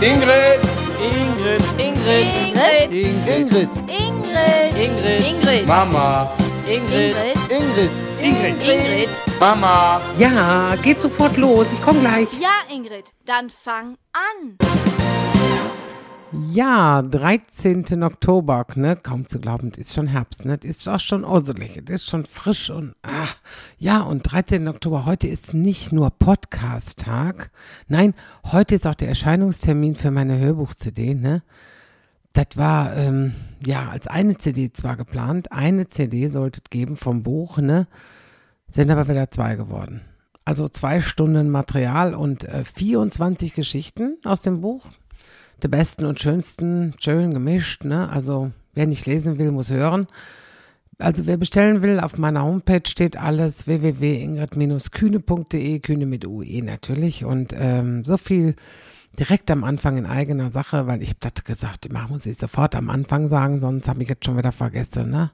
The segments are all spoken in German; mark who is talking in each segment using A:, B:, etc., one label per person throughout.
A: Ingrid.
B: Ingrid.
C: Ingrid.
D: Ingrid.
C: Ingrid.
B: Ingrid.
C: Ingrid.
A: Mama.
B: Ingrid.
D: Ingrid.
B: Ingrid.
C: Ingrid.
A: Mama.
E: Ja, geht sofort los. Ich komme gleich.
C: Ja, Ingrid, dann fang an.
E: Ja, 13. Oktober, ne? Kaum zu glauben, es ist schon Herbst, ne? Es ist auch schon auselig, es ist schon frisch und ach, ja, und 13. Oktober, heute ist nicht nur Podcast-Tag. Nein, heute ist auch der Erscheinungstermin für meine Hörbuch-CD, ne? Das war, ähm, ja, als eine CD zwar geplant, eine CD sollte es geben vom Buch, ne? Sind aber wieder zwei geworden. Also zwei Stunden Material und äh, 24 Geschichten aus dem Buch der besten und schönsten, schön gemischt, ne? Also wer nicht lesen will, muss hören. Also wer bestellen will, auf meiner Homepage steht alles www.ingrid-kühne.de, Kühne mit UE natürlich und ähm, so viel direkt am Anfang in eigener Sache, weil ich habe das gesagt, immer muss ich sofort am Anfang sagen, sonst habe ich jetzt schon wieder vergessen, ne?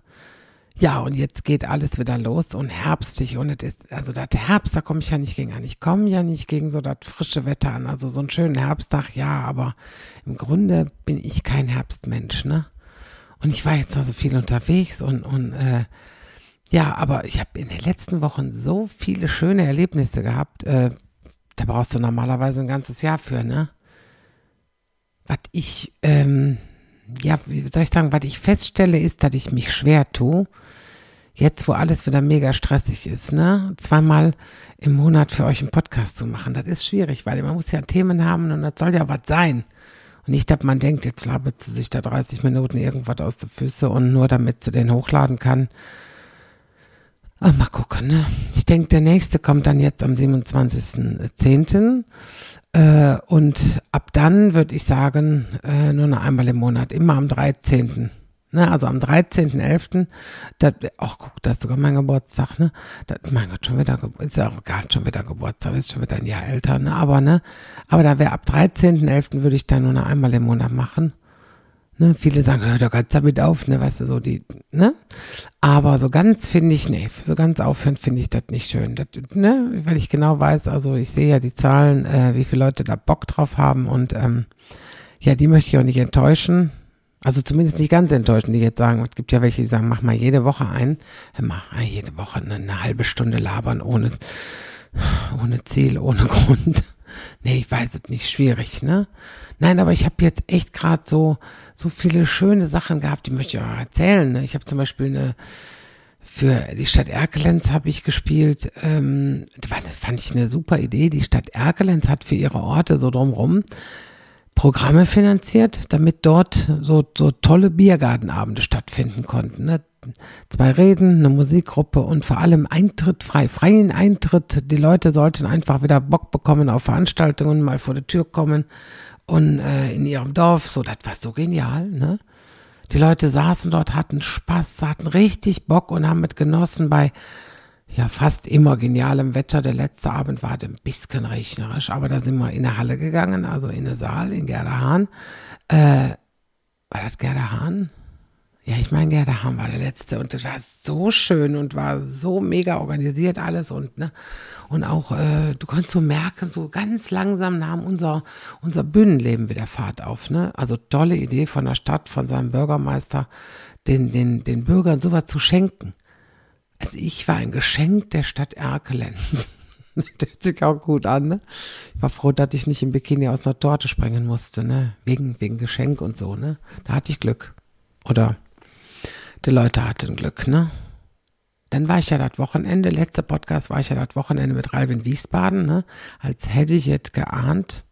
E: Ja, und jetzt geht alles wieder los und herbstig und es ist, also das Herbst, da komme ich ja nicht gegen an. Ich komme ja nicht gegen so das frische Wetter an. Also so einen schönen Herbsttag, ja, aber im Grunde bin ich kein Herbstmensch, ne? Und ich war jetzt noch so viel unterwegs und, und äh, ja, aber ich habe in den letzten Wochen so viele schöne Erlebnisse gehabt. Äh, da brauchst du normalerweise ein ganzes Jahr für, ne? Was ich, ähm, ja, wie soll ich sagen, was ich feststelle, ist, dass ich mich schwer tue. Jetzt, wo alles wieder mega stressig ist, ne? Zweimal im Monat für euch einen Podcast zu machen. Das ist schwierig, weil man muss ja Themen haben und das soll ja was sein. Und nicht, dass man denkt, jetzt labert sie sich da 30 Minuten irgendwas aus den Füßen und nur damit sie den hochladen kann. Ah, mal gucken, ne? Ich denke, der nächste kommt dann jetzt am 27.10. Äh, und ab dann würde ich sagen, äh, nur noch einmal im Monat, immer am 13. Ne, also am 13.11., ach guck, das ist sogar mein Geburtstag, ne? Das, mein Gott, schon wieder, ist ja auch egal, schon wieder Geburtstag, ist schon wieder ein Jahr älter, ne? Aber, ne? Aber da wäre ab 13.11. würde ich dann nur noch einmal im Monat machen. Ne, viele sagen, hör doch ganz damit auf, ne, weißt du, so die, ne? Aber so ganz finde ich, nee, so ganz aufhören finde ich das nicht schön. Das, ne, weil ich genau weiß, also ich sehe ja die Zahlen, äh, wie viele Leute da Bock drauf haben und ähm, ja, die möchte ich auch nicht enttäuschen. Also zumindest nicht ganz enttäuschen, die jetzt sagen, es gibt ja welche, die sagen, mach mal jede Woche ein, mach mal jede Woche eine, eine halbe Stunde labern ohne, ohne Ziel, ohne Grund. Nee, ich weiß es nicht, schwierig, ne? Nein, aber ich habe jetzt echt gerade so, so viele schöne Sachen gehabt, die möchte ich auch erzählen. Ne? Ich habe zum Beispiel eine, für die Stadt Erkelenz habe ich gespielt. Ähm, das fand ich eine super Idee. Die Stadt Erkelenz hat für ihre Orte so drumrum Programme finanziert, damit dort so, so tolle Biergartenabende stattfinden konnten. Ne? Zwei Reden, eine Musikgruppe und vor allem Eintritt frei, freien Eintritt. Die Leute sollten einfach wieder Bock bekommen auf Veranstaltungen, mal vor die Tür kommen und äh, in ihrem Dorf. So, das war so genial, ne? Die Leute saßen dort, hatten Spaß, hatten richtig Bock und haben mit genossen bei ja fast immer genialem Wetter. Der letzte Abend war ein bisschen regnerisch, aber da sind wir in der Halle gegangen, also in den Saal in Gerda Äh, war das Gerda Hahn? Ja, ich meine, Gerda Hahn war der letzte und das war so schön und war so mega organisiert alles und ne und auch äh, du konntest so merken, so ganz langsam nahm unser unser Bühnenleben wieder Fahrt auf, ne? Also tolle Idee von der Stadt, von seinem Bürgermeister, den den den Bürgern sowas zu schenken. Also ich war ein Geschenk der Stadt Erkelenz. das hört sich auch gut an, ne? Ich war froh, dass ich nicht im Bikini aus einer Torte springen musste, ne? Wegen, wegen Geschenk und so, ne? Da hatte ich Glück. Oder die Leute hatten Glück, ne? Dann war ich ja das Wochenende, letzter Podcast war ich ja das Wochenende mit Ralf in Wiesbaden, ne? Als hätte ich jetzt geahnt.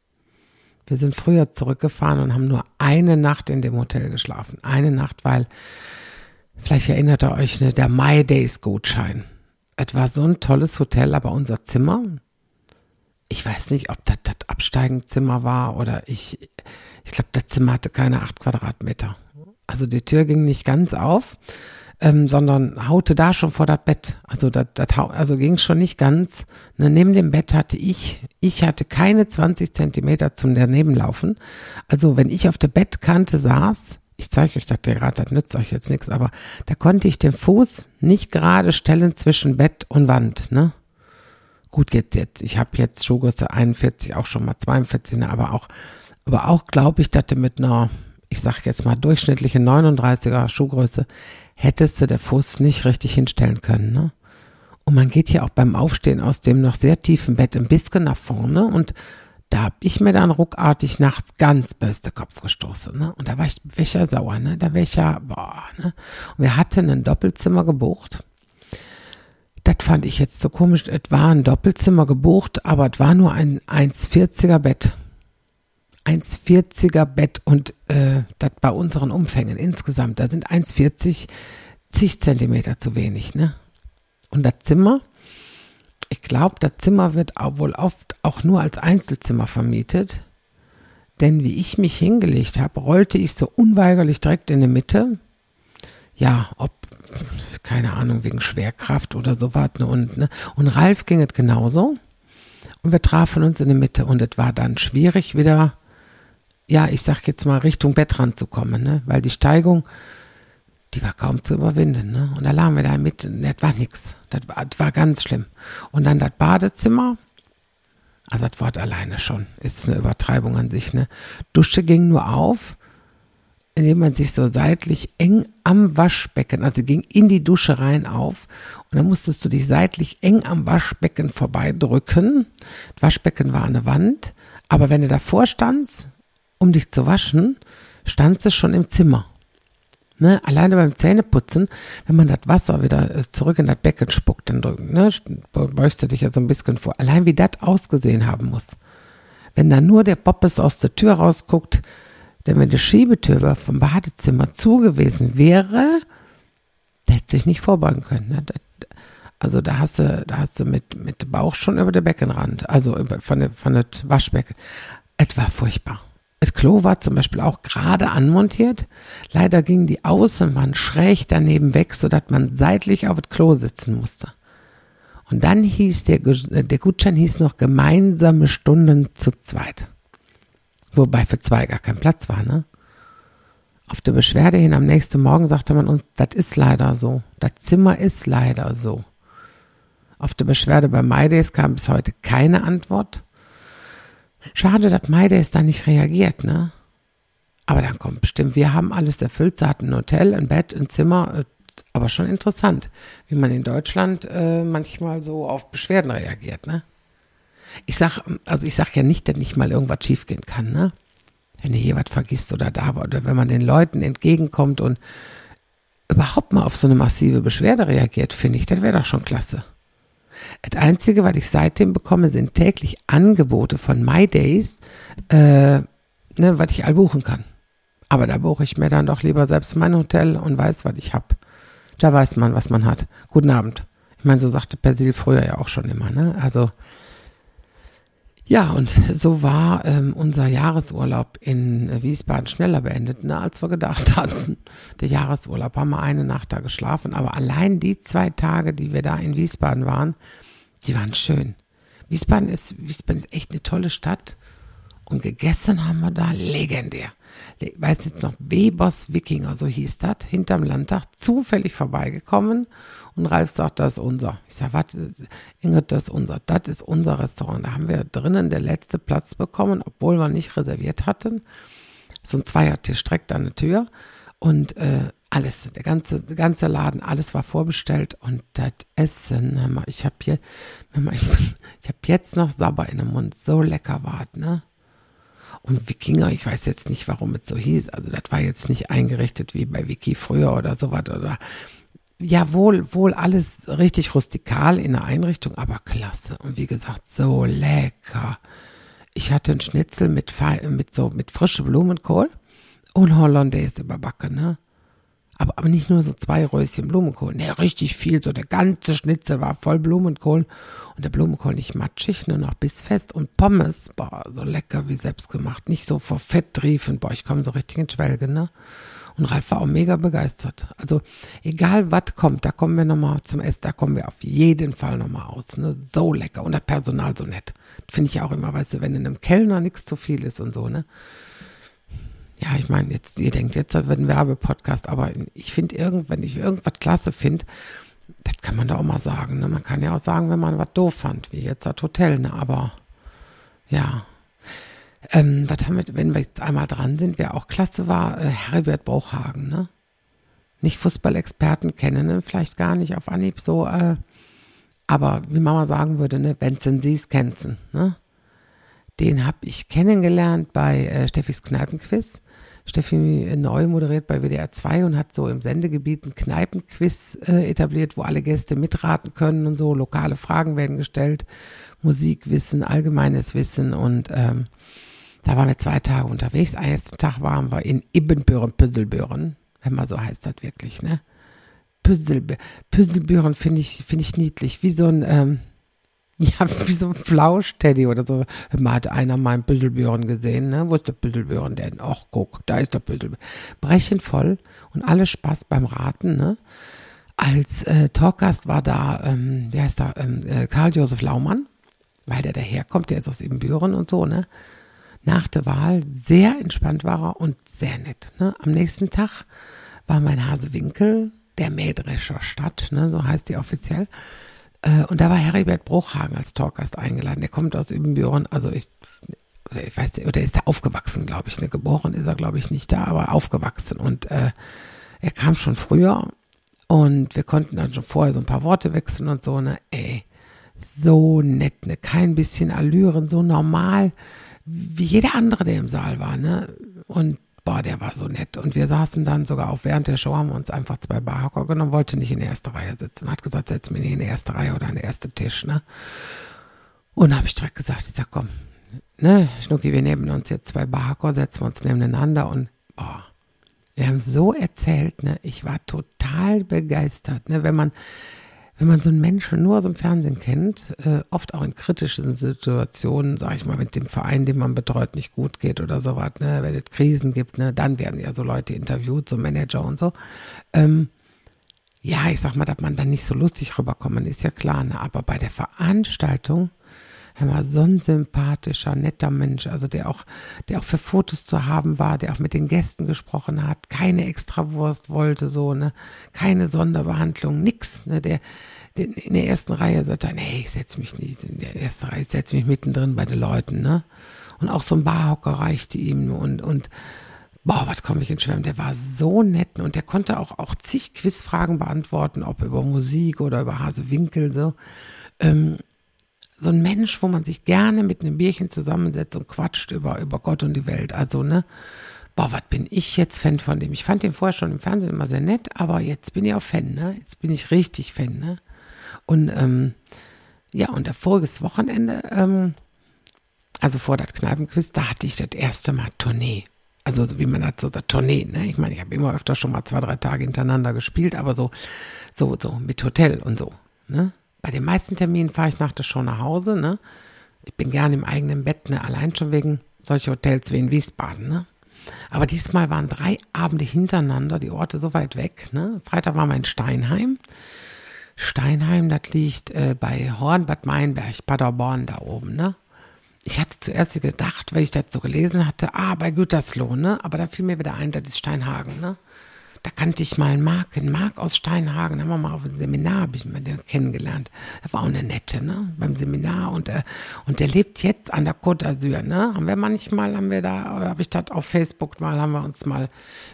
E: Wir sind früher zurückgefahren und haben nur eine Nacht in dem Hotel geschlafen. Eine Nacht, weil, vielleicht erinnert ihr euch, ne, der My Days Gutschein. Es war so ein tolles Hotel, aber unser Zimmer, ich weiß nicht, ob das das Absteigenzimmer war oder ich, ich glaube, das Zimmer hatte keine acht Quadratmeter. Also die Tür ging nicht ganz auf, ähm, sondern haute da schon vor das Bett. Also das, das also ging schon nicht ganz. Ne, neben dem Bett hatte ich, ich hatte keine 20 Zentimeter zum daneben laufen. Also wenn ich auf der Bettkante saß, ich zeige euch das gerade, das nützt euch jetzt nichts, aber da konnte ich den Fuß nicht gerade stellen zwischen Bett und Wand, ne? Gut, jetzt, jetzt, ich habe jetzt Schuhgröße 41, auch schon mal 42, ne, aber auch Aber auch glaube ich, dass du mit einer, ich sag jetzt mal, durchschnittlichen 39er Schuhgröße hättest du der Fuß nicht richtig hinstellen können. Ne? Und man geht ja auch beim Aufstehen aus dem noch sehr tiefen Bett ein bisschen nach vorne und da hab ich mir dann ruckartig nachts ganz böse den Kopf gestoßen. Ne? Und da war ich, ja sauer, ne? Da ja, boah, ne? Und wir hatten ein Doppelzimmer gebucht. Das fand ich jetzt so komisch. Es war ein Doppelzimmer gebucht, aber es war nur ein 1,40er Bett. 1,40er Bett und äh, das bei unseren Umfängen insgesamt, da sind 1,40 zig Zentimeter zu wenig, ne? Und das Zimmer, ich glaube, das Zimmer wird auch wohl oft auch nur als Einzelzimmer vermietet. Denn wie ich mich hingelegt habe, rollte ich so unweigerlich direkt in die Mitte. Ja, ob, keine Ahnung, wegen Schwerkraft oder sowas. Ne? Und, ne? und Ralf ging es genauso. Und wir trafen uns in der Mitte und es war dann schwierig, wieder, ja, ich sag jetzt mal, Richtung Bettrand zu kommen, ne? weil die Steigung die war kaum zu überwinden. Ne? Und da lagen wir da mit, das war nix. Das war, das war ganz schlimm. Und dann das Badezimmer, also das Wort alleine schon, ist eine Übertreibung an sich. Ne? Dusche ging nur auf, indem man sich so seitlich eng am Waschbecken, also ging in die Dusche rein auf und dann musstest du dich seitlich eng am Waschbecken vorbeidrücken. Das Waschbecken war an der Wand, aber wenn du davor standst, um dich zu waschen, standst du schon im Zimmer. Ne, alleine beim Zähneputzen, wenn man das Wasser wieder äh, zurück in das Becken spuckt, dann ne, beugst du dich ja so ein bisschen vor. Allein wie das ausgesehen haben muss. Wenn da nur der Poppes aus der Tür rausguckt, denn wenn die Schiebetür vom Badezimmer zu gewesen wäre, der hätte sich nicht vorbeugen können. Ne? Also da hast du, da hast du mit, mit Bauch schon über den Beckenrand, also über, von der, von der Waschbecken. Es war furchtbar. Das Klo war zum Beispiel auch gerade anmontiert. Leider ging die Außenwand schräg daneben weg, sodass man seitlich auf das Klo sitzen musste. Und dann hieß der, der Gutschein hieß noch gemeinsame Stunden zu zweit. Wobei für zwei gar kein Platz war, ne? Auf der Beschwerde hin am nächsten Morgen sagte man uns, das ist leider so. Das Zimmer ist leider so. Auf der Beschwerde bei MyDays kam bis heute keine Antwort. Schade, dass Maydays da nicht reagiert, ne? Aber dann kommt bestimmt, wir haben alles erfüllt. Sie hatten ein Hotel, ein Bett, ein Zimmer, äh, aber schon interessant, wie man in Deutschland äh, manchmal so auf Beschwerden reagiert, ne? Ich sag, also ich sag ja nicht, dass nicht mal irgendwas schiefgehen kann, ne? Wenn du hier was vergisst oder da war, oder wenn man den Leuten entgegenkommt und überhaupt mal auf so eine massive Beschwerde reagiert, finde ich, das wäre doch schon klasse. Das Einzige, was ich seitdem bekomme, sind täglich Angebote von MyDays, äh, ne, was ich all buchen kann. Aber da buche ich mir dann doch lieber selbst mein Hotel und weiß, was ich habe. Da weiß man, was man hat. Guten Abend. Ich meine, so sagte Persil früher ja auch schon immer, ne? Also, ja, und so war ähm, unser Jahresurlaub in Wiesbaden schneller beendet, ne, als wir gedacht hatten. Der Jahresurlaub haben wir eine Nacht da geschlafen, aber allein die zwei Tage, die wir da in Wiesbaden waren, die waren schön. Wiesbaden ist, Wiesbaden ist echt eine tolle Stadt. Und gegessen haben wir da legendär. Ich weiß jetzt noch, Webers Wikinger, so hieß das, hinterm Landtag, zufällig vorbeigekommen. Und Ralf sagt, das ist unser. Ich sage, was, Ingrid, das ist unser. Das ist unser Restaurant. Da haben wir drinnen der letzte Platz bekommen, obwohl wir nicht reserviert hatten. So ein Zweiertisch direkt an der Tür. Und äh, alles, der ganze, der ganze Laden, alles war vorbestellt und das Essen, ich habe hier, ich habe jetzt noch Sabber in dem Mund, so lecker war ne? Und Wikinger, ich weiß jetzt nicht, warum es so hieß, also das war jetzt nicht eingerichtet wie bei Wiki früher oder sowas oder, ja, wohl, wohl alles richtig rustikal in der Einrichtung, aber klasse und wie gesagt, so lecker. Ich hatte einen Schnitzel mit, mit so, mit frischem Blumenkohl und Hollandaise überbacken, ne? Aber, aber nicht nur so zwei Röschen Blumenkohl. Ne, richtig viel. So der ganze Schnitzel war voll Blumenkohl. Und der Blumenkohl nicht matschig, nur noch bissfest. Und Pommes, boah, so lecker wie selbst gemacht. Nicht so vor Fett triefend. Boah, ich komme so richtig in Schwelge, ne? Und Ralf war auch mega begeistert. Also, egal was kommt, da kommen wir nochmal zum Essen, da kommen wir auf jeden Fall nochmal aus. Ne? So lecker. Und das Personal so nett. Finde ich auch immer, weißt du, wenn in einem Kellner nichts zu viel ist und so, ne? ja, ich meine, jetzt, ihr denkt, jetzt wird ein Werbepodcast, aber ich finde irgend, wenn ich irgendwas klasse finde, das kann man da auch mal sagen. Ne? Man kann ja auch sagen, wenn man was doof fand, wie jetzt das Hotel, ne? aber ja. Ähm, was haben wir, wenn wir jetzt einmal dran sind, wer auch klasse war, äh, Heribert Bruchhagen, ne? Nicht Fußballexperten kennen ihn vielleicht gar nicht auf Anhieb so, äh, aber wie Mama sagen würde, ne, wenn's siehst, kennst ne? Den habe ich kennengelernt bei äh, Steffis Kneipenquiz. Steffi neu moderiert bei WDR 2 und hat so im Sendegebiet ein Kneipenquiz äh, etabliert, wo alle Gäste mitraten können und so. Lokale Fragen werden gestellt, Musikwissen, allgemeines Wissen und ähm, da waren wir zwei Tage unterwegs. Ersten Tag waren wir in Ibbenbüren, Püsselbüren, wenn man so heißt das wirklich, ne? Püsselbüren, Püsselbüren finde ich, finde ich niedlich, wie so ein, ähm, ja, wie so ein Flausch-Teddy oder so. Man hat einer meinen Büsselbüren gesehen, ne? Wo ist der Büsselbüren denn? Ach, guck, da ist der Büsselbüren. Brechen voll und alle Spaß beim Raten, ne? Als äh, Talkgast war da, ähm, wie heißt der, ähm, äh, Karl-Josef Laumann, weil der daherkommt, der ist aus Ibbenbüren und so, ne? Nach der Wahl sehr entspannt war er und sehr nett, ne? Am nächsten Tag war mein Hasewinkel, der Mähdrescher Stadt, ne? So heißt die offiziell äh, und da war Heribert Bruchhagen als Talkgast eingeladen. Der kommt aus Übenbüren, also ich, ich weiß nicht, oder ist da aufgewachsen, glaube ich. Ne? Geboren ist er, glaube ich, nicht da, aber aufgewachsen. Und äh, er kam schon früher und wir konnten dann schon vorher so ein paar Worte wechseln und so, ne? Ey, so nett, ne? Kein bisschen Allüren, so normal, wie jeder andere, der im Saal war, ne? Und boah, der war so nett. Und wir saßen dann sogar auch während der Show, haben wir uns einfach zwei Barhocker genommen, wollte nicht in der ersten Reihe sitzen. Hat gesagt, setz mich nicht in die erste Reihe oder an den ersten Tisch, ne? Und habe ich direkt gesagt, ich sag, komm, ne, Schnucki, wir nehmen uns jetzt zwei Barhocker, setzen wir uns nebeneinander und boah, wir haben so erzählt, ne? Ich war total begeistert, ne? Wenn man wenn man so einen Menschen nur aus dem Fernsehen kennt, äh, oft auch in kritischen Situationen, sage ich mal, mit dem Verein, den man betreut, nicht gut geht oder sowas, ne, wenn es Krisen gibt, ne, dann werden ja so Leute interviewt, so Manager und so. Ähm, ja, ich sag mal, dass man dann nicht so lustig rüberkommen, ist ja klar, ne, aber bei der Veranstaltung er war so ein sympathischer, netter Mensch, also der auch, der auch für Fotos zu haben war, der auch mit den Gästen gesprochen hat, keine Extrawurst wollte, so, ne, keine Sonderbehandlung, nix, ne, der, der in der ersten Reihe sagt er, nee, ich setz mich nicht in der ersten Reihe, ich setz mich mittendrin bei den Leuten, ne, und auch so ein Barhocker reichte ihm und, und, boah, was komme ich in Schwärmen, der war so nett und der konnte auch, auch zig Quizfragen beantworten, ob über Musik oder über Hasewinkel, so, ähm, so ein Mensch, wo man sich gerne mit einem Bierchen zusammensetzt und quatscht über, über Gott und die Welt. Also, ne? Boah, was bin ich jetzt Fan von dem? Ich fand den vorher schon im Fernsehen immer sehr nett, aber jetzt bin ich auch Fan, ne? Jetzt bin ich richtig Fan, ne? Und, ähm, ja, und der voriges Wochenende, ähm, also vor das Kneipenquiz, da hatte ich das erste Mal Tournee. Also so wie man hat so sagt, Tournee, ne? Ich meine, ich habe immer öfter schon mal zwei, drei Tage hintereinander gespielt, aber so, so, so mit Hotel und so, ne? Bei den meisten Terminen fahre ich nach der Show nach Hause, ne? Ich bin gerne im eigenen Bett, ne? Allein schon wegen solcher Hotels wie in Wiesbaden, ne? Aber diesmal waren drei Abende hintereinander, die Orte so weit weg, ne? Freitag war mein Steinheim. Steinheim, das liegt äh, bei Horn, Bad Meinberg, Paderborn da oben, ne? Ich hatte zuerst gedacht, weil ich das so gelesen hatte, ah, bei Gütersloh, ne? Aber dann fiel mir wieder ein, das ist Steinhagen, ne? Da kannte ich mal einen Marc, einen Marc aus Steinhagen, da haben wir mal auf einem Seminar, habe ich mal den kennengelernt. Der war auch eine nette, ne, beim Seminar und, äh, und der lebt jetzt an der Côte d'Azur, ne. Haben wir manchmal, haben wir da, habe ich das auf Facebook mal, haben wir uns mal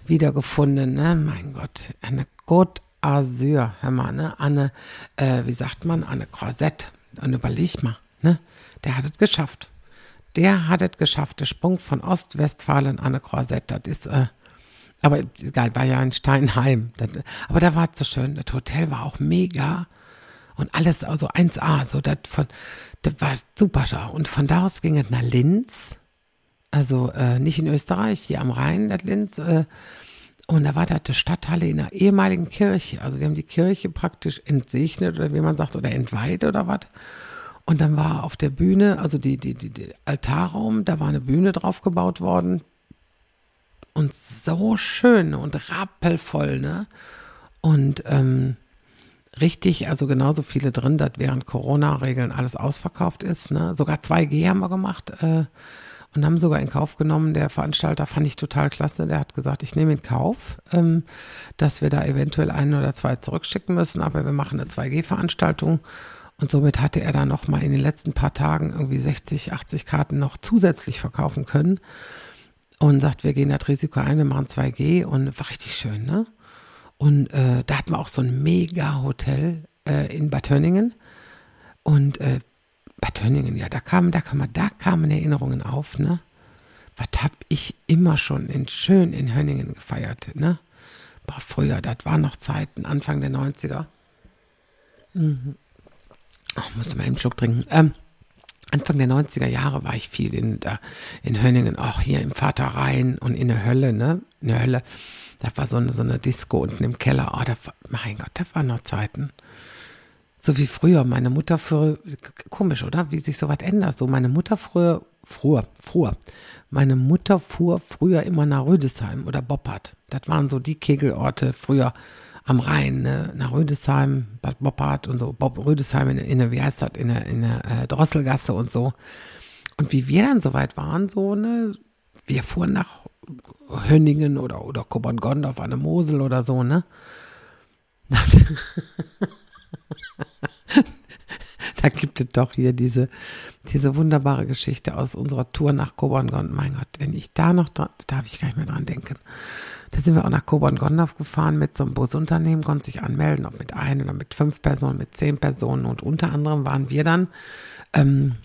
E: wiedergefunden, ne. Mein Gott, eine Côte d'Azur, hör mal, ne, Anne, äh, wie sagt man, Anne Croisette. Und überleg mal, ne, der hat es geschafft. Der hat es geschafft, der Sprung von Ostwestfalen an eine Croisette, das ist, äh, aber egal, war ja in Steinheim. Aber da war es so schön. Das Hotel war auch mega. Und alles, also 1A, so das von, das war super da. Und von da aus ging es nach Linz. Also äh, nicht in Österreich, hier am Rhein, das Linz. Äh, und da war da die Stadthalle in einer ehemaligen Kirche. Also die haben die Kirche praktisch entsegnet oder wie man sagt, oder entweiht oder was. Und dann war auf der Bühne, also die, die, die, die Altarraum, da war eine Bühne drauf gebaut worden und so schön und rappelvoll, ne? Und ähm, richtig, also genauso viele drin, dass während Corona-Regeln alles ausverkauft ist, ne? Sogar 2G haben wir gemacht äh, und haben sogar in Kauf genommen. Der Veranstalter fand ich total klasse. Der hat gesagt, ich nehme in Kauf, ähm, dass wir da eventuell einen oder zwei zurückschicken müssen, aber wir machen eine 2G-Veranstaltung. Und somit hatte er dann noch mal in den letzten paar Tagen irgendwie 60, 80 Karten noch zusätzlich verkaufen können. Und sagt, wir gehen das Risiko ein, wir machen 2G und war richtig schön, ne? Und äh, da hatten wir auch so ein Mega-Hotel äh, in Bad Hönningen. Und äh, Bad Hönningen, ja, da kamen, da kamen, da kamen Erinnerungen auf, ne? Was hab ich immer schon in schön in Hönningen gefeiert, ne? Boah, früher, das waren noch Zeiten, Anfang der 90er. Mhm. Oh, musste mal einen Schluck trinken. Ähm, Anfang der 90er Jahre war ich viel in, da, in Hönningen, auch hier im Vaterrhein und in der Hölle, ne? In der Hölle. Da war so eine, so eine Disco unten im Keller. Oh, da mein Gott, das waren noch Zeiten. So wie früher. Meine Mutter früher, komisch, oder? Wie sich sowas ändert. So meine Mutter früher, früher, früher. Meine Mutter fuhr früher immer nach Rüdesheim oder Boppard. Das waren so die Kegelorte früher am Rhein, ne? nach Rüdesheim, Bad Boppard und so, Bob Rüdesheim in, in der, wie heißt das, in der, in der äh, Drosselgasse und so. Und wie wir dann soweit waren, so, ne, wir fuhren nach Hönningen oder, oder Kobern-Gondorf an der Mosel oder so, ne? da gibt es doch hier diese, diese wunderbare Geschichte aus unserer Tour nach Kobern-Gondorf. Mein Gott, wenn ich da noch, dran, da darf ich gar nicht mehr dran denken. Da sind wir auch nach Kobern-Gondorf gefahren mit so einem Busunternehmen, konnte sich anmelden, ob mit ein oder mit fünf Personen, mit zehn Personen. Und unter anderem waren wir dann, ähm,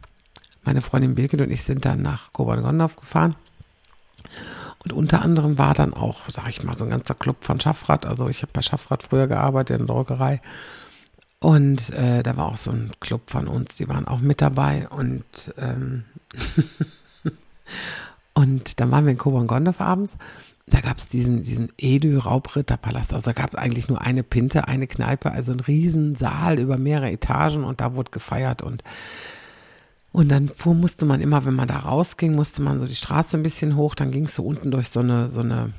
E: meine Freundin Birgit und ich sind dann nach Kobern-Gondorf gefahren. Und unter anderem war dann auch, sag ich mal, so ein ganzer Club von Schaffrat. Also ich habe bei Schaffrat früher gearbeitet in der Druckerei. Und äh, da war auch so ein Club von uns, die waren auch mit dabei. Und, ähm und dann waren wir in Kobern-Gondorf abends da gab es diesen, diesen Edü-Raubritterpalast. Also da gab es eigentlich nur eine Pinte, eine Kneipe, also ein Riesensaal über mehrere Etagen und da wurde gefeiert und und dann fuhr, musste man immer, wenn man da rausging, musste man so die Straße ein bisschen hoch, dann ging es so unten durch so eine, so eine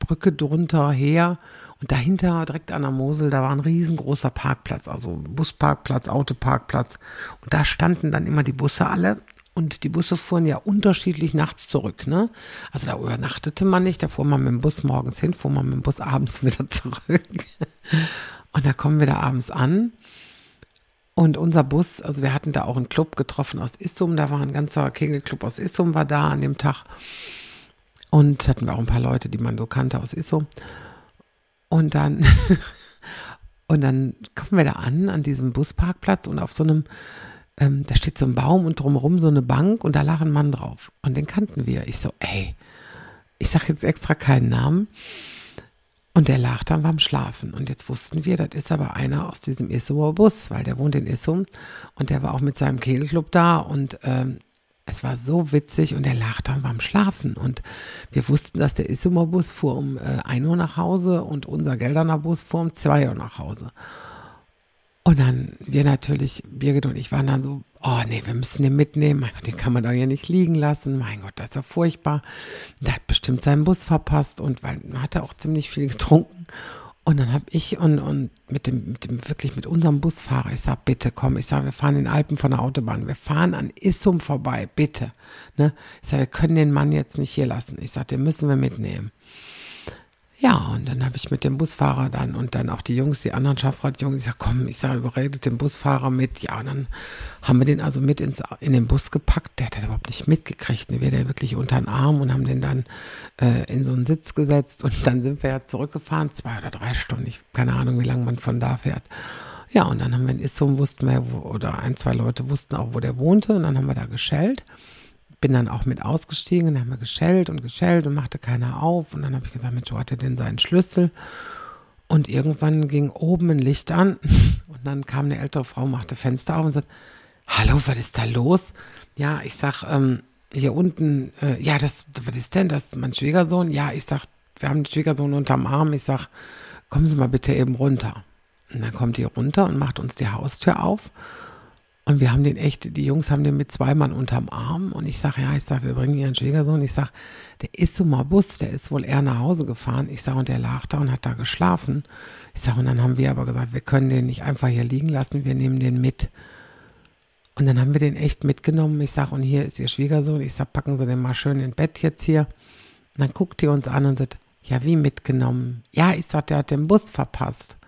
E: Brücke drunter her und dahinter, direkt an der Mosel, da war ein riesengroßer Parkplatz, also Busparkplatz, Autoparkplatz. Und da standen dann immer die Busse alle und die Busse fuhren ja unterschiedlich nachts zurück, ne? Also da übernachtete man nicht, da fuhr man mit dem Bus morgens hin, fuhr man mit dem Bus abends wieder zurück. Und da kommen wir da abends an. Und unser Bus, also wir hatten da auch einen Club getroffen aus Issum, da war ein ganzer Kegelclub aus Issum war da an dem Tag. Und hatten wir auch ein paar Leute, die man so kannte aus Issum. Und dann, und dann kommen wir da an, an diesem Busparkplatz und auf so einem ähm, da steht so ein Baum und drumherum so eine Bank und da lag ein Mann drauf. Und den kannten wir. Ich so, ey, ich sag jetzt extra keinen Namen. Und der lag dann beim Schlafen. Und jetzt wussten wir, das ist aber einer aus diesem Issumer Bus, weil der wohnt in Issum und der war auch mit seinem Kegelclub da und ähm, es war so witzig und er lag dann beim Schlafen. Und wir wussten, dass der Issumer Bus fuhr um äh, 1 Uhr nach Hause und unser Gelderner Bus fuhr um 2 Uhr nach Hause. Und dann, wir natürlich, Birgit und ich waren dann so, oh nee, wir müssen den mitnehmen. Mein Gott, den kann man doch hier nicht liegen lassen. Mein Gott, das ist ja furchtbar. Der hat bestimmt seinen Bus verpasst und weil man hatte auch ziemlich viel getrunken. Und dann habe ich und, und mit dem, mit dem, wirklich mit unserem Busfahrer, ich sag, bitte komm, ich sag, wir fahren in Alpen von der Autobahn, wir fahren an Issum vorbei, bitte. Ne? Ich sag, wir können den Mann jetzt nicht hier lassen. Ich sag, den müssen wir mitnehmen. Ja, und dann habe ich mit dem Busfahrer dann und dann auch die Jungs, die anderen Schaffradjungs, ich sage, komm, ich sage, überredet den Busfahrer mit. Ja, und dann haben wir den also mit ins, in den Bus gepackt. Der hat das überhaupt nicht mitgekriegt. Wir der wirklich unter den Arm und haben den dann äh, in so einen Sitz gesetzt und dann sind wir ja zurückgefahren, zwei oder drei Stunden. Ich keine Ahnung, wie lange man von da fährt. Ja, und dann haben wir in Issum, wussten wir, wo, oder ein, zwei Leute wussten auch, wo der wohnte und dann haben wir da geschellt bin dann auch mit ausgestiegen, dann haben wir geschellt und geschellt und machte keiner auf. Und dann habe ich gesagt, Mensch, wo hat er denn seinen Schlüssel? Und irgendwann ging oben ein Licht an und dann kam eine ältere Frau, machte Fenster auf und sagt, hallo, was ist da los? Ja, ich sag, ähm, hier unten, äh, ja, das, was ist denn das? Mein Schwiegersohn? Ja, ich sag, wir haben den Schwiegersohn unterm Arm. Ich sag, kommen Sie mal bitte eben runter. Und dann kommt die runter und macht uns die Haustür auf. Und wir haben den echt, die Jungs haben den mit zwei Mann unterm Arm. Und ich sage, ja, ich sage, wir bringen ihren Schwiegersohn. Ich sage, der ist so mal Bus, der ist wohl eher nach Hause gefahren. Ich sage, und der lag da und hat da geschlafen. Ich sage, und dann haben wir aber gesagt, wir können den nicht einfach hier liegen lassen, wir nehmen den mit. Und dann haben wir den echt mitgenommen. Ich sage, und hier ist ihr Schwiegersohn. Ich sage, packen Sie den mal schön ins Bett jetzt hier. Und dann guckt die uns an und sagt, ja, wie mitgenommen? Ja, ich sage, der hat den Bus verpasst.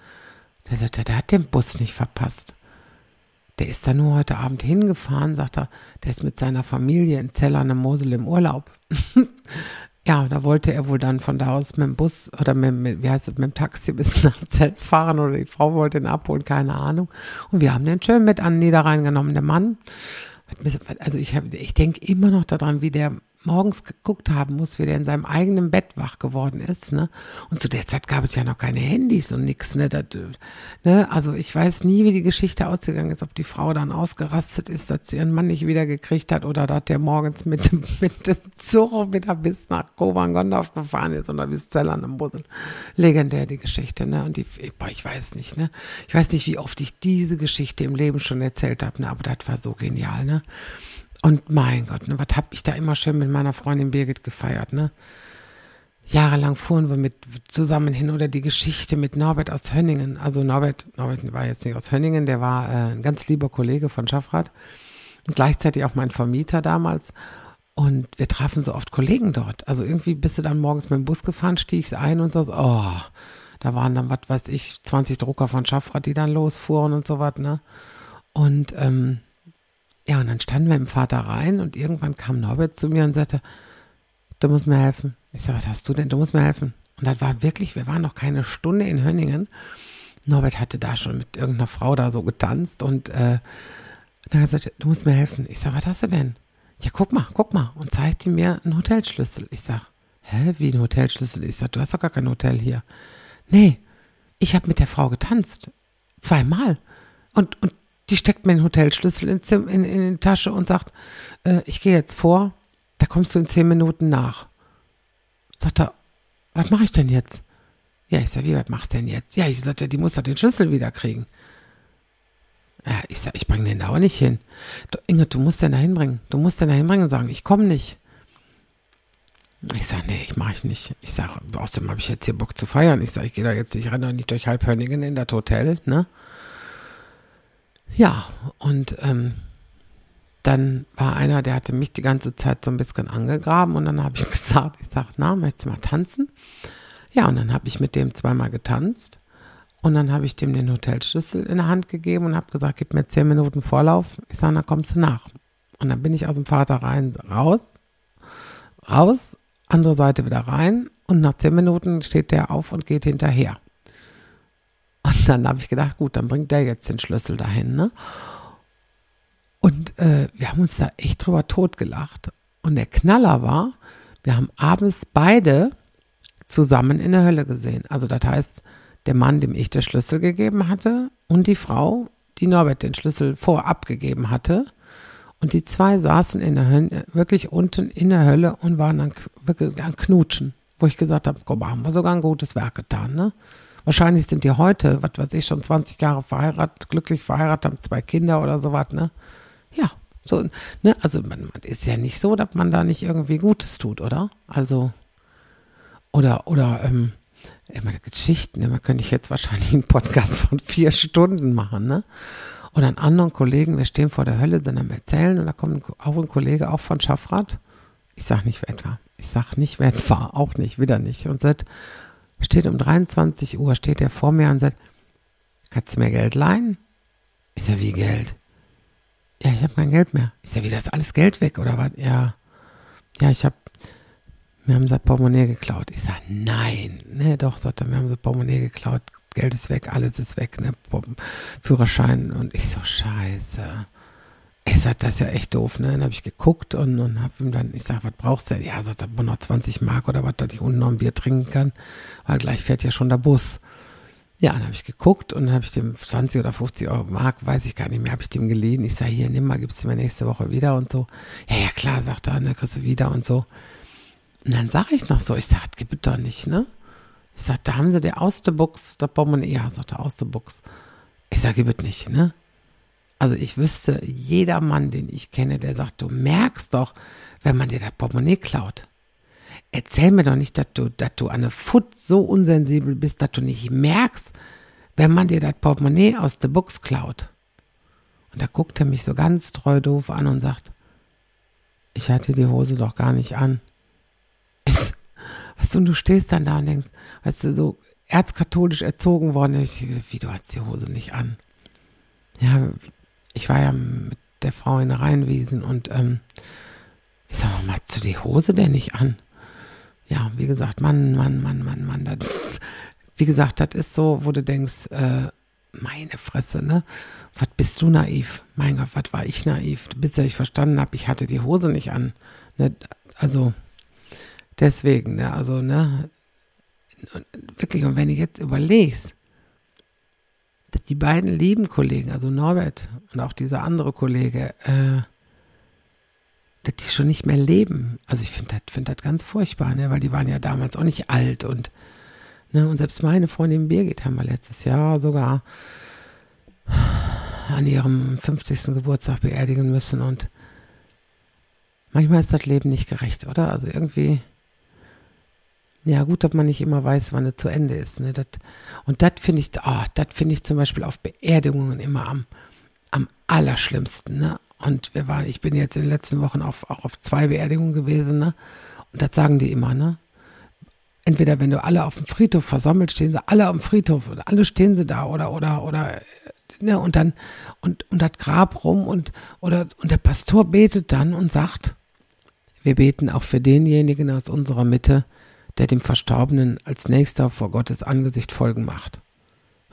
E: Der sagt, der hat den Bus nicht verpasst der ist da nur heute Abend hingefahren, sagt er, der ist mit seiner Familie in Zellern im Mosel im Urlaub. ja, da wollte er wohl dann von da aus mit dem Bus oder mit, mit wie heißt es, mit dem Taxi bis nach Zelt fahren oder die Frau wollte ihn abholen, keine Ahnung. Und wir haben den schön mit an Niederrhein genommen, der Mann. Also ich, ich denke immer noch daran, wie der morgens geguckt haben muss, wie der in seinem eigenen Bett wach geworden ist, ne? Und zu der Zeit gab es ja noch keine Handys und nix, ne? Ne? Also ich weiß nie, wie die Geschichte ausgegangen ist, ob die Frau dann ausgerastet ist, dass sie ihren Mann nicht wieder gekriegt hat oder dass der morgens mit dem, mit dem Zug wieder bis nach Kovangondorf gefahren ist oder bis Zellern im Bussel. Legendär die Geschichte, ne? Und die, boah, ich weiß nicht, ne? Ich weiß nicht, wie oft ich diese Geschichte im Leben schon erzählt habe, ne? Aber das war so genial, ne? Und mein Gott, ne, was hab ich da immer schön mit meiner Freundin Birgit gefeiert, ne? Jahrelang fuhren wir mit zusammen hin oder die Geschichte mit Norbert aus Hönningen. Also Norbert, Norbert war jetzt nicht aus Hönningen, der war äh, ein ganz lieber Kollege von Schaffrath gleichzeitig auch mein Vermieter damals. Und wir trafen so oft Kollegen dort. Also irgendwie bist du dann morgens mit dem Bus gefahren, stiegst ein und so, oh, da waren dann, was weiß ich, 20 Drucker von Schaffrath, die dann losfuhren und so was, ne? Und ähm, ja, und dann standen wir im Vater rein und irgendwann kam Norbert zu mir und sagte, du musst mir helfen. Ich sage, was hast du denn? Du musst mir helfen. Und das war wirklich, wir waren noch keine Stunde in Hönningen. Norbert hatte da schon mit irgendeiner Frau da so getanzt und äh, dann hat er gesagt, du musst mir helfen. Ich sage, was hast du denn? Ja, guck mal, guck mal. Und zeigte mir einen Hotelschlüssel. Ich sage, hä, wie ein Hotelschlüssel? Ich sage, du hast doch gar kein Hotel hier. Nee, ich habe mit der Frau getanzt. Zweimal. Und, und die steckt mir den Hotelschlüssel in, in, in die Tasche und sagt, äh, ich gehe jetzt vor, da kommst du in zehn Minuten nach. Sagt er, was mache ich denn jetzt? Ja, ich sag, wie, was machst du denn jetzt? Ja, ich sagte, die muss doch den Schlüssel wieder kriegen. Ja, ich sag, ich bringe den da auch nicht hin. Du, Inge, du musst den da hinbringen. Du musst den da hinbringen und sagen, ich komme nicht. Ich sag, nee, ich mache ich nicht. Ich sag, außerdem habe ich jetzt hier Bock zu feiern. Ich sag, ich gehe da jetzt nicht, renne doch nicht durch Halbhörningen in das Hotel, ne? Ja, und ähm, dann war einer, der hatte mich die ganze Zeit so ein bisschen angegraben und dann habe ich gesagt, ich sage, na, möchtest du mal tanzen? Ja, und dann habe ich mit dem zweimal getanzt und dann habe ich dem den Hotelschlüssel in der Hand gegeben und habe gesagt, gib mir zehn Minuten Vorlauf. Ich sage, dann kommst du nach. Und dann bin ich aus dem Vater rein, raus, raus, andere Seite wieder rein und nach zehn Minuten steht der auf und geht hinterher. Und dann habe ich gedacht, gut, dann bringt der jetzt den Schlüssel dahin. Ne? Und äh, wir haben uns da echt drüber totgelacht. Und der Knaller war, wir haben abends beide zusammen in der Hölle gesehen. Also das heißt, der Mann, dem ich den Schlüssel gegeben hatte, und die Frau, die Norbert den Schlüssel vorab gegeben hatte. Und die zwei saßen in der Hölle, wirklich unten in der Hölle und waren dann wirklich an Knutschen. Wo ich gesagt habe, komm, haben wir sogar ein gutes Werk getan, ne? Wahrscheinlich sind die heute, was weiß ich, schon 20 Jahre verheiratet, glücklich verheiratet, haben zwei Kinder oder sowas, ne? Ja, so, ne? Also man, man ist ja nicht so, dass man da nicht irgendwie Gutes tut, oder? Also, oder, oder, ähm, immer Geschichten, immer könnte ich jetzt wahrscheinlich einen Podcast von vier Stunden machen, ne? Oder einen anderen Kollegen, wir stehen vor der Hölle, sind am Erzählen und da kommt auch ein Kollege, auch von Schaffrath. Ich sag nicht, wer etwa. Ich sag nicht, wer etwa. Auch nicht, wieder nicht. Und sagt, steht um 23 Uhr, steht er vor mir und sagt, kannst du mir Geld leihen? Ich sag, wie Geld? Ja, ich habe kein Geld mehr. Ich sag, wie, das ist alles Geld weg oder was? Ja, ja, ich habe, wir haben sein Portemonnaie geklaut. Ich sag, nein. Ne, doch, sagt er, wir haben sein Portemonnaie geklaut. Geld ist weg, alles ist weg, ne, Führerschein. Und ich so, scheiße. Ich sag, das ist ja echt doof, ne? Dann habe ich geguckt und, und habe ihm dann, ich sag, was brauchst du denn? Ja, sagt er, noch 20 Mark oder was, dass ich unten noch ein Bier trinken kann, weil gleich fährt ja schon der Bus. Ja, dann habe ich geguckt und dann habe ich dem 20 oder 50 Euro Mark, weiß ich gar nicht mehr, habe ich dem geliehen. Ich sage, hier, nimm mal, gibst du mir nächste Woche wieder und so. Ja, ja, klar, sagt er, ne, kriegst du wieder und so. Und dann sage ich noch so, ich sage, gib es doch nicht, ne? Ich sage, da haben sie der aus der Box, der Portemonnaie, ja, sagt er, aus der Box. Ich sage, gib es nicht, ne? Also ich wüsste, jeder Mann, den ich kenne, der sagt, du merkst doch, wenn man dir das Portemonnaie klaut. Erzähl mir doch nicht, dass du, dass du an der Foot so unsensibel bist, dass du nicht merkst, wenn man dir das Portemonnaie aus der Box klaut. Und da guckt er mich so ganz treu doof an und sagt, ich hatte die Hose doch gar nicht an. Weißt du, und du stehst dann da und denkst, weißt du, so erzkatholisch erzogen worden, ich, wie du hast die Hose nicht an. Ja, ich war ja mit der Frau in der Rheinwiesen und ähm, ich sag mal, machst du die Hose denn nicht an? Ja, wie gesagt, Mann, Mann, Mann, Mann, Mann. Das, wie gesagt, das ist so, wo du denkst, äh, meine Fresse, ne? Was bist du naiv? Mein Gott, was war ich naiv? Bis ich verstanden habe, ich hatte die Hose nicht an. Ne? Also, deswegen, ne? Also, ne? Wirklich, und wenn ich jetzt überlegst, die beiden lieben Kollegen, also Norbert und auch dieser andere Kollege, äh, dass die schon nicht mehr leben. Also ich finde das, find ganz furchtbar, ne? weil die waren ja damals auch nicht alt und, ne? und selbst meine Freundin Birgit haben wir letztes Jahr sogar an ihrem 50. Geburtstag beerdigen müssen und manchmal ist das Leben nicht gerecht, oder? Also irgendwie ja, gut, dass man nicht immer weiß, wann es zu Ende ist. Ne? Das, und das finde ich, oh, das finde ich zum Beispiel auf Beerdigungen immer am, am allerschlimmsten. Ne? Und wir waren, ich bin jetzt in den letzten Wochen auf, auch auf zwei Beerdigungen gewesen, ne? Und das sagen die immer, ne? Entweder wenn du alle auf dem Friedhof versammelt, stehen sie alle am Friedhof und alle stehen sie da oder oder oder ne, und dann und und das Grab rum und oder und der Pastor betet dann und sagt, wir beten auch für denjenigen aus unserer Mitte, der dem Verstorbenen als nächster vor Gottes Angesicht Folgen macht.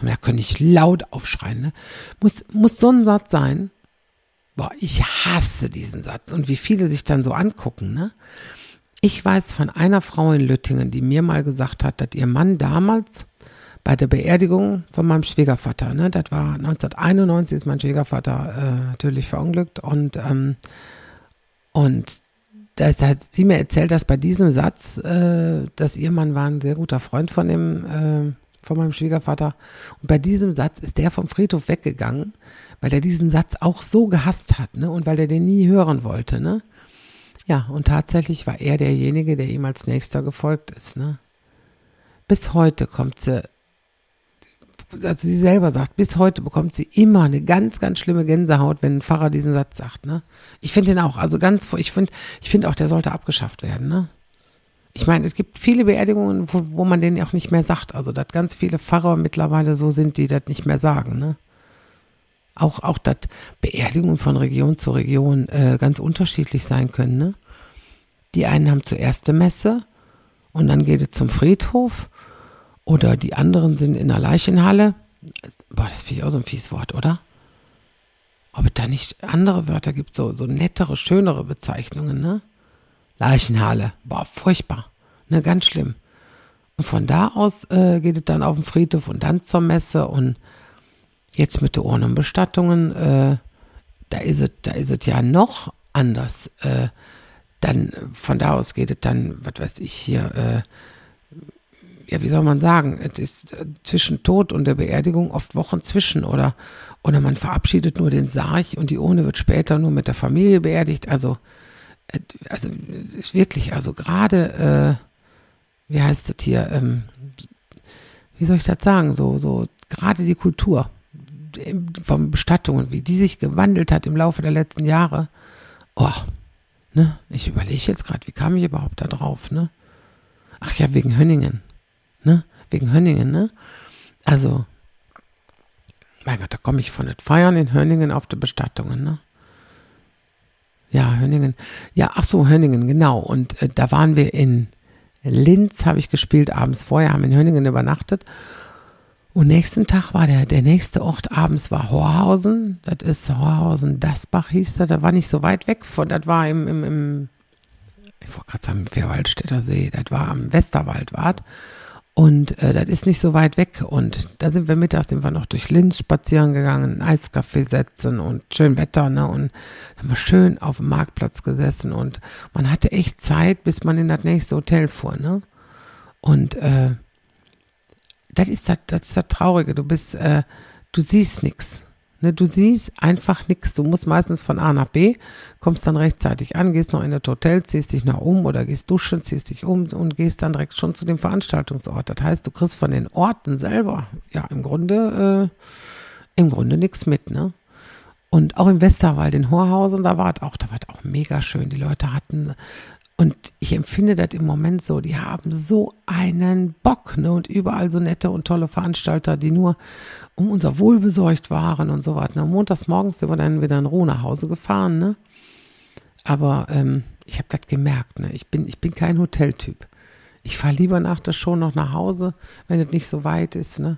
E: Und da könnte ich laut aufschreien. Ne? Muss, muss so ein Satz sein. Boah, ich hasse diesen Satz. Und wie viele sich dann so angucken. Ne? Ich weiß von einer Frau in Lüttingen, die mir mal gesagt hat, dass ihr Mann damals bei der Beerdigung von meinem Schwiegervater, ne, das war 1991, ist mein Schwiegervater äh, natürlich verunglückt und ähm, und das hat sie mir erzählt, dass bei diesem Satz, äh, dass ihr Mann war ein sehr guter Freund von dem, äh, von meinem Schwiegervater. Und bei diesem Satz ist der vom Friedhof weggegangen, weil er diesen Satz auch so gehasst hat, ne? Und weil er den nie hören wollte, ne? Ja, und tatsächlich war er derjenige, der ihm als nächster gefolgt ist, ne? Bis heute kommt sie also sie selber sagt, bis heute bekommt sie immer eine ganz, ganz schlimme Gänsehaut, wenn ein Pfarrer diesen Satz sagt. Ne? Ich finde den auch, also ganz, ich finde, ich finde auch, der sollte abgeschafft werden. Ne? Ich meine, es gibt viele Beerdigungen, wo, wo man den auch nicht mehr sagt. Also, dass ganz viele Pfarrer mittlerweile so sind, die das nicht mehr sagen. Ne? Auch, auch, dass Beerdigungen von Region zu Region äh, ganz unterschiedlich sein können. Ne? Die einen haben zuerst eine Messe und dann geht es zum Friedhof oder die anderen sind in der Leichenhalle. Boah, das finde ich auch so ein fies Wort, oder? Ob es da nicht andere Wörter gibt, so, so nettere, schönere Bezeichnungen, ne? Leichenhalle. Boah, furchtbar. Ne, ganz schlimm. Und von da aus äh, geht es dann auf den Friedhof und dann zur Messe und jetzt mit den Urnenbestattungen, äh, da ist es, da ist es ja noch anders. Äh, dann von da aus geht es dann, was weiß ich hier, äh, ja, wie soll man sagen, es ist äh, zwischen Tod und der Beerdigung oft Wochen zwischen oder, oder man verabschiedet nur den Sarg und die Urne wird später nur mit der Familie beerdigt. Also, äh, also ist wirklich, also gerade, äh, wie heißt das hier, ähm, wie soll ich das sagen, so, so, gerade die Kultur von Bestattungen, wie die sich gewandelt hat im Laufe der letzten Jahre. Oh, ne, ich überlege jetzt gerade, wie kam ich überhaupt da drauf, ne? Ach ja, wegen Hönningen ne? Wegen Hönningen, ne? Also, mein Gott, da komme ich von den Feiern in Hönningen auf die Bestattungen, ne? Ja, Hönningen. Ja, ach so, Hönningen, genau. Und äh, da waren wir in Linz, habe ich gespielt, abends vorher, haben in Hönningen übernachtet. Und nächsten Tag war der, der nächste Ort abends war Horhausen. Das ist Horhausen, Dasbach hieß das. Da war nicht so weit weg von, das war im, im, im ich wollte gerade sagen, im Vierwaldstätter See. Das war am Westerwaldwart. Und äh, das ist nicht so weit weg. Und da sind wir mittags, sind wir noch durch Linz spazieren gegangen, ein Eiskaffee setzen und schön Wetter, ne? Und haben wir schön auf dem Marktplatz gesessen und man hatte echt Zeit, bis man in das nächste Hotel fuhr, ne? Und äh, das ist das, das ist das Traurige. Du bist, äh, du siehst nichts. Ne, du siehst einfach nichts. Du musst meistens von A nach B, kommst dann rechtzeitig an, gehst noch in das Hotel, ziehst dich noch um oder gehst duschen, ziehst dich um und gehst dann direkt schon zu dem Veranstaltungsort. Das heißt, du kriegst von den Orten selber ja im Grunde äh, im Grunde nichts mit, ne? Und auch im Westerwald, in Horhausen, da war es auch, da war es auch mega schön. Die Leute hatten Und ich empfinde das im Moment so, die haben so einen Bock, ne? Und überall so nette und tolle Veranstalter, die nur um unser Wohl besorgt waren und so was. Ne? Montags morgens sind wir dann wieder in Ruhe nach Hause gefahren, ne? Aber ähm, ich habe das gemerkt, ne? Ich bin, ich bin kein Hoteltyp. Ich fahre lieber nach der Show noch nach Hause, wenn es nicht so weit ist, ne?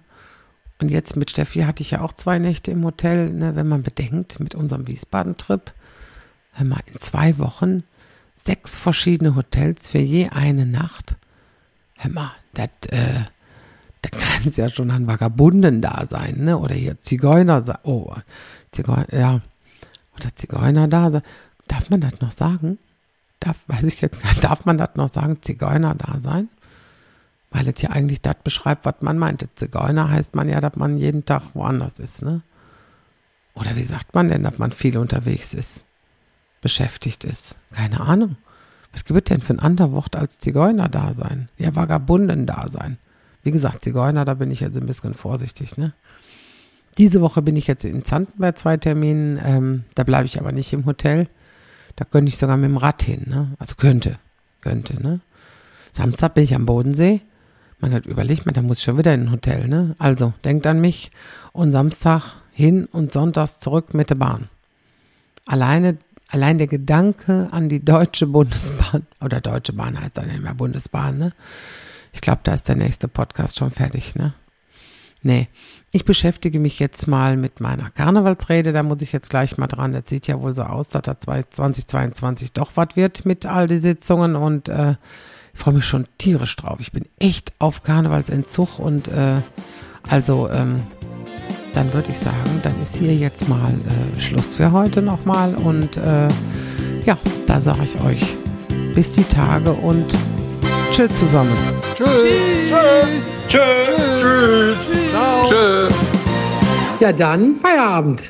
E: Und jetzt mit Steffi hatte ich ja auch zwei Nächte im Hotel, ne? Wenn man bedenkt, mit unserem Wiesbaden-Trip, hör mal, in zwei Wochen sechs verschiedene Hotels für je eine Nacht. Hör mal, das, äh, das kann es ja schon an Vagabunden da sein, ne? Oder hier Zigeuner, oh, Zigeuner, ja, oder Zigeuner da sein. Darf man das noch sagen? Darf, weiß ich jetzt gar nicht, darf man das noch sagen, Zigeuner da sein? Weil es ja eigentlich das beschreibt, was man meinte. Zigeuner heißt man ja, dass man jeden Tag woanders ist, ne? Oder wie sagt man denn, dass man viel unterwegs ist? Beschäftigt ist? Keine Ahnung. Was gibt es denn für ein anderes Wort als Zigeuner-Dasein? Ja, Vagabunden-Dasein. Wie gesagt, Zigeuner, da bin ich jetzt ein bisschen vorsichtig, ne? Diese Woche bin ich jetzt in Zanten bei zwei Terminen. Ähm, da bleibe ich aber nicht im Hotel. Da könnte ich sogar mit dem Rad hin, ne? Also könnte, könnte, ne? Samstag bin ich am Bodensee. Man hat überlegt, man, da muss ich schon wieder in ein Hotel, ne? Also, denkt an mich. Und Samstag hin und sonntags zurück mit der Bahn. Alleine, allein der Gedanke an die Deutsche Bundesbahn, oder Deutsche Bahn heißt dann mehr Bundesbahn, ne? Ich glaube, da ist der nächste Podcast schon fertig, ne? Nee, ich beschäftige mich jetzt mal mit meiner Karnevalsrede. Da muss ich jetzt gleich mal dran. Das sieht ja wohl so aus, dass da 2022 doch was wird mit all die Sitzungen und äh, ich freue mich schon tierisch drauf. Ich bin echt auf Karnevalsentzug und äh, also ähm, dann würde ich sagen, dann ist hier jetzt mal äh, Schluss für heute nochmal und äh, ja, da sage ich euch bis die Tage und tschüss zusammen.
A: Tschüss. Tschüss. Tschüss. Tschüss. Tschüss. Ciao. Tschüss.
E: Ja, dann Feierabend.